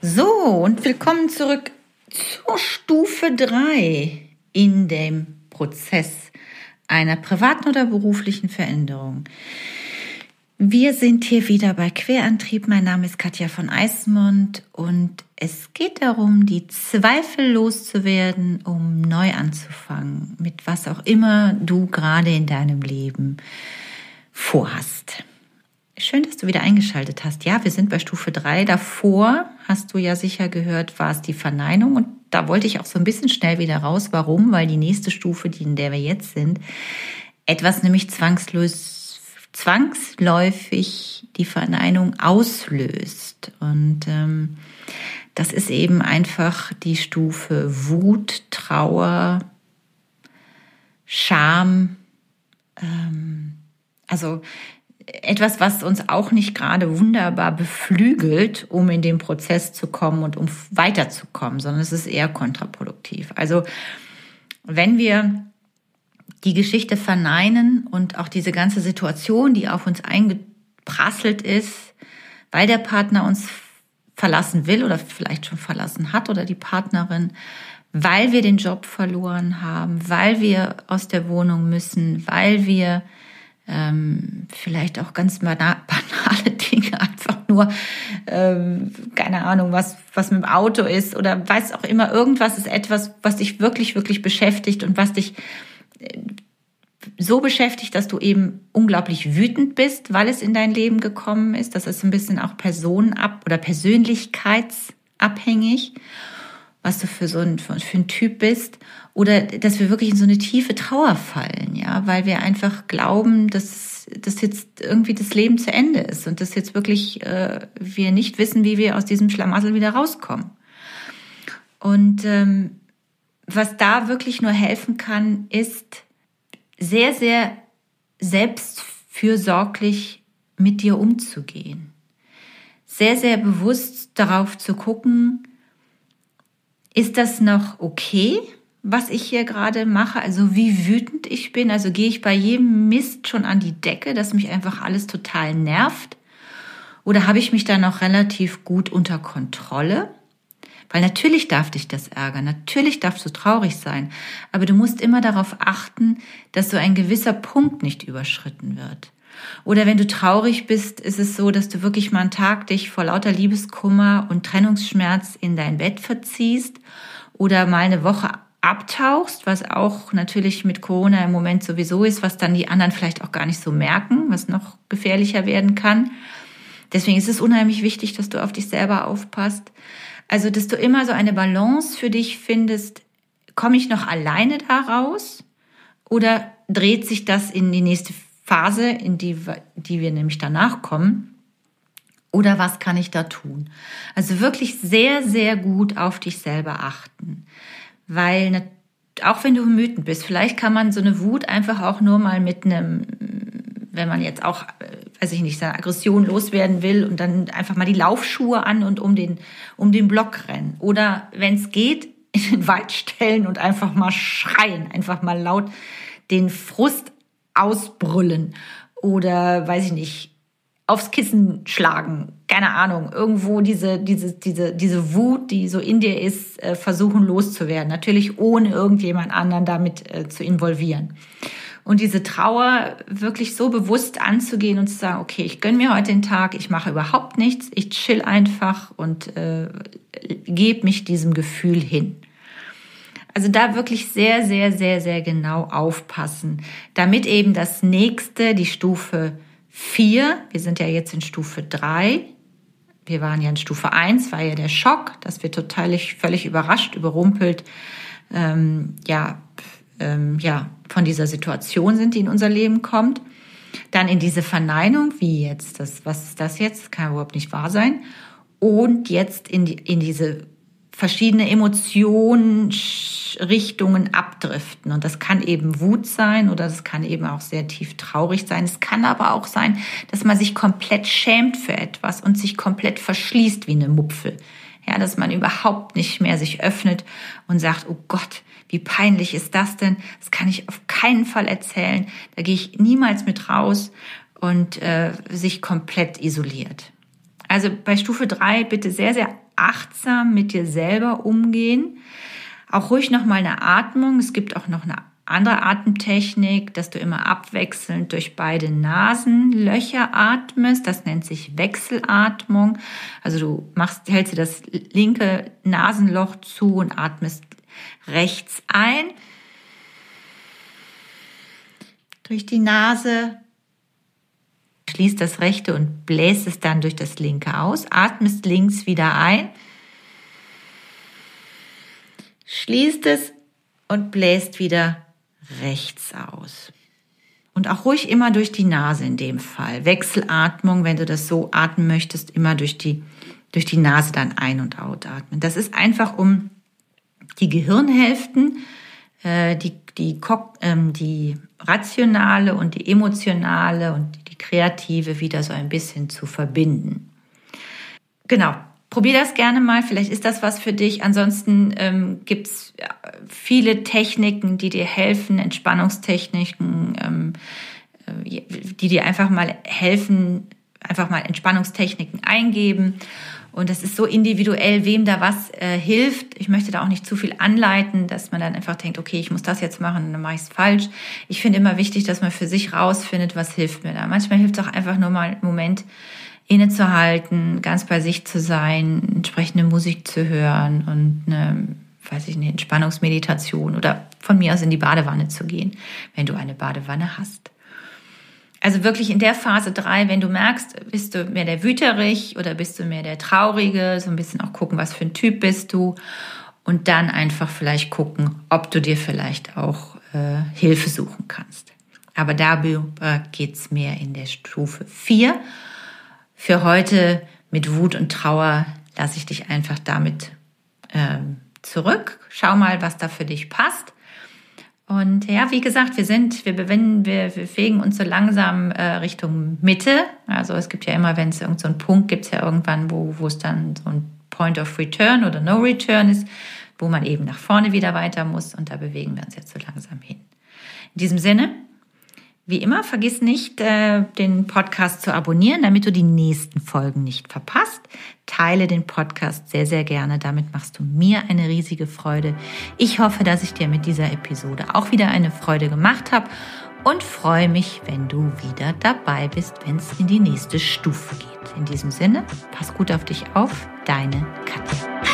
So, und willkommen zurück zur Stufe 3 in dem Prozess einer privaten oder beruflichen Veränderung. Wir sind hier wieder bei Querantrieb. Mein Name ist Katja von Eismond und es geht darum, die Zweifel loszuwerden, um neu anzufangen, mit was auch immer du gerade in deinem Leben vorhast. Schön, dass du wieder eingeschaltet hast. Ja, wir sind bei Stufe 3. Davor hast du ja sicher gehört, war es die Verneinung. Und da wollte ich auch so ein bisschen schnell wieder raus. Warum? Weil die nächste Stufe, die in der wir jetzt sind, etwas nämlich zwangsläufig die Verneinung auslöst. Und ähm, das ist eben einfach die Stufe Wut, Trauer, Scham. Ähm, also etwas, was uns auch nicht gerade wunderbar beflügelt, um in den Prozess zu kommen und um weiterzukommen, sondern es ist eher kontraproduktiv. Also wenn wir die Geschichte verneinen und auch diese ganze Situation, die auf uns eingeprasselt ist, weil der Partner uns verlassen will oder vielleicht schon verlassen hat oder die Partnerin, weil wir den Job verloren haben, weil wir aus der Wohnung müssen, weil wir ähm, vielleicht auch ganz banale Dinge, einfach nur, ähm, keine Ahnung, was, was mit dem Auto ist oder weiß auch immer, irgendwas ist etwas, was dich wirklich, wirklich beschäftigt und was dich äh, so beschäftigt, dass du eben unglaublich wütend bist, weil es in dein Leben gekommen ist. Das ist ein bisschen auch personenab oder persönlichkeitsabhängig was du für so ein, für ein Typ bist. Oder dass wir wirklich in so eine tiefe Trauer fallen, ja, weil wir einfach glauben, dass, dass jetzt irgendwie das Leben zu Ende ist und dass jetzt wirklich äh, wir nicht wissen, wie wir aus diesem Schlamassel wieder rauskommen. Und ähm, was da wirklich nur helfen kann, ist sehr, sehr selbstfürsorglich mit dir umzugehen. Sehr, sehr bewusst darauf zu gucken, ist das noch okay, was ich hier gerade mache? Also wie wütend ich bin? Also gehe ich bei jedem Mist schon an die Decke, dass mich einfach alles total nervt? Oder habe ich mich da noch relativ gut unter Kontrolle? Weil natürlich darf dich das ärgern, natürlich darfst du traurig sein, aber du musst immer darauf achten, dass so ein gewisser Punkt nicht überschritten wird. Oder wenn du traurig bist, ist es so, dass du wirklich mal einen Tag dich vor lauter Liebeskummer und Trennungsschmerz in dein Bett verziehst oder mal eine Woche abtauchst, was auch natürlich mit Corona im Moment sowieso ist, was dann die anderen vielleicht auch gar nicht so merken, was noch gefährlicher werden kann. Deswegen ist es unheimlich wichtig, dass du auf dich selber aufpasst. Also, dass du immer so eine Balance für dich findest. Komme ich noch alleine da raus? Oder dreht sich das in die nächste Phase, in die, die wir nämlich danach kommen. Oder was kann ich da tun? Also wirklich sehr, sehr gut auf dich selber achten. Weil auch wenn du wütend bist, vielleicht kann man so eine Wut einfach auch nur mal mit einem, wenn man jetzt auch, äh, weiß ich nicht, seine Aggression loswerden will und dann einfach mal die Laufschuhe an und um den, um den Block rennen. Oder wenn es geht, in den Wald stellen und einfach mal schreien, einfach mal laut den Frust ausbrüllen oder weiß ich nicht, aufs Kissen schlagen, keine Ahnung, irgendwo diese, diese, diese, diese Wut, die so in dir ist, äh, versuchen loszuwerden. Natürlich ohne irgendjemand anderen damit äh, zu involvieren. Und diese Trauer wirklich so bewusst anzugehen und zu sagen, okay, ich gönne mir heute den Tag, ich mache überhaupt nichts, ich chill einfach und äh, gebe mich diesem Gefühl hin. Also da wirklich sehr, sehr, sehr, sehr genau aufpassen, damit eben das nächste, die Stufe 4, wir sind ja jetzt in Stufe 3, wir waren ja in Stufe 1, war ja der Schock, dass wir total völlig überrascht, überrumpelt, ähm, ja, ähm, ja, von dieser Situation sind, die in unser Leben kommt. Dann in diese Verneinung, wie jetzt, das, was ist das jetzt? kann überhaupt nicht wahr sein. Und jetzt in, die, in diese verschiedene Emotionsrichtungen abdriften. Und das kann eben Wut sein oder das kann eben auch sehr tief traurig sein. Es kann aber auch sein, dass man sich komplett schämt für etwas und sich komplett verschließt wie eine Mupfel. Ja, dass man überhaupt nicht mehr sich öffnet und sagt, oh Gott, wie peinlich ist das denn? Das kann ich auf keinen Fall erzählen. Da gehe ich niemals mit raus und äh, sich komplett isoliert. Also bei Stufe drei bitte sehr, sehr achtsam mit dir selber umgehen. Auch ruhig nochmal eine Atmung. Es gibt auch noch eine andere Atemtechnik, dass du immer abwechselnd durch beide Nasenlöcher atmest. Das nennt sich Wechselatmung. Also du machst, hältst dir das linke Nasenloch zu und atmest rechts ein. Durch die Nase. Schließt das rechte und bläst es dann durch das linke aus. Atmest links wieder ein. Schließt es und bläst wieder rechts aus. Und auch ruhig immer durch die Nase in dem Fall. Wechselatmung, wenn du das so atmen möchtest, immer durch die, durch die Nase dann ein- und ausatmen. Das ist einfach, um die Gehirnhälften, äh, die, die, ähm, die rationale und die emotionale und die kreative wieder so ein bisschen zu verbinden. Genau, Probier das gerne mal, vielleicht ist das was für dich. Ansonsten ähm, gibt es viele Techniken, die dir helfen, Entspannungstechniken, ähm, äh, die dir einfach mal helfen, einfach mal Entspannungstechniken eingeben. Und das ist so individuell, wem da was äh, hilft. Ich möchte da auch nicht zu viel anleiten, dass man dann einfach denkt, okay, ich muss das jetzt machen dann mache ich es falsch. Ich finde immer wichtig, dass man für sich rausfindet, was hilft mir da. Manchmal hilft es auch einfach nur mal einen Moment, innezuhalten, ganz bei sich zu sein, entsprechende Musik zu hören und eine, weiß ich nicht, Entspannungsmeditation oder von mir aus in die Badewanne zu gehen, wenn du eine Badewanne hast. Also wirklich in der Phase drei, wenn du merkst, bist du mehr der Wüterich oder bist du mehr der Traurige, so ein bisschen auch gucken, was für ein Typ bist du und dann einfach vielleicht gucken, ob du dir vielleicht auch äh, Hilfe suchen kannst. Aber darüber geht's mehr in der Stufe vier für heute mit Wut und Trauer lasse ich dich einfach damit ähm, zurück. Schau mal, was da für dich passt. Und ja, wie gesagt, wir sind, wir bewinden, wir, fegen uns so langsam äh, Richtung Mitte. Also es gibt ja immer, wenn es irgendeinen so Punkt gibt, ja irgendwann, wo es dann so ein Point of Return oder No Return ist, wo man eben nach vorne wieder weiter muss. Und da bewegen wir uns jetzt so langsam hin. In diesem Sinne, wie immer, vergiss nicht, äh, den Podcast zu abonnieren, damit du die nächsten Folgen nicht verpasst. Teile den Podcast sehr, sehr gerne. Damit machst du mir eine riesige Freude. Ich hoffe, dass ich dir mit dieser Episode auch wieder eine Freude gemacht habe und freue mich, wenn du wieder dabei bist, wenn es in die nächste Stufe geht. In diesem Sinne, pass gut auf dich auf. Deine Katja.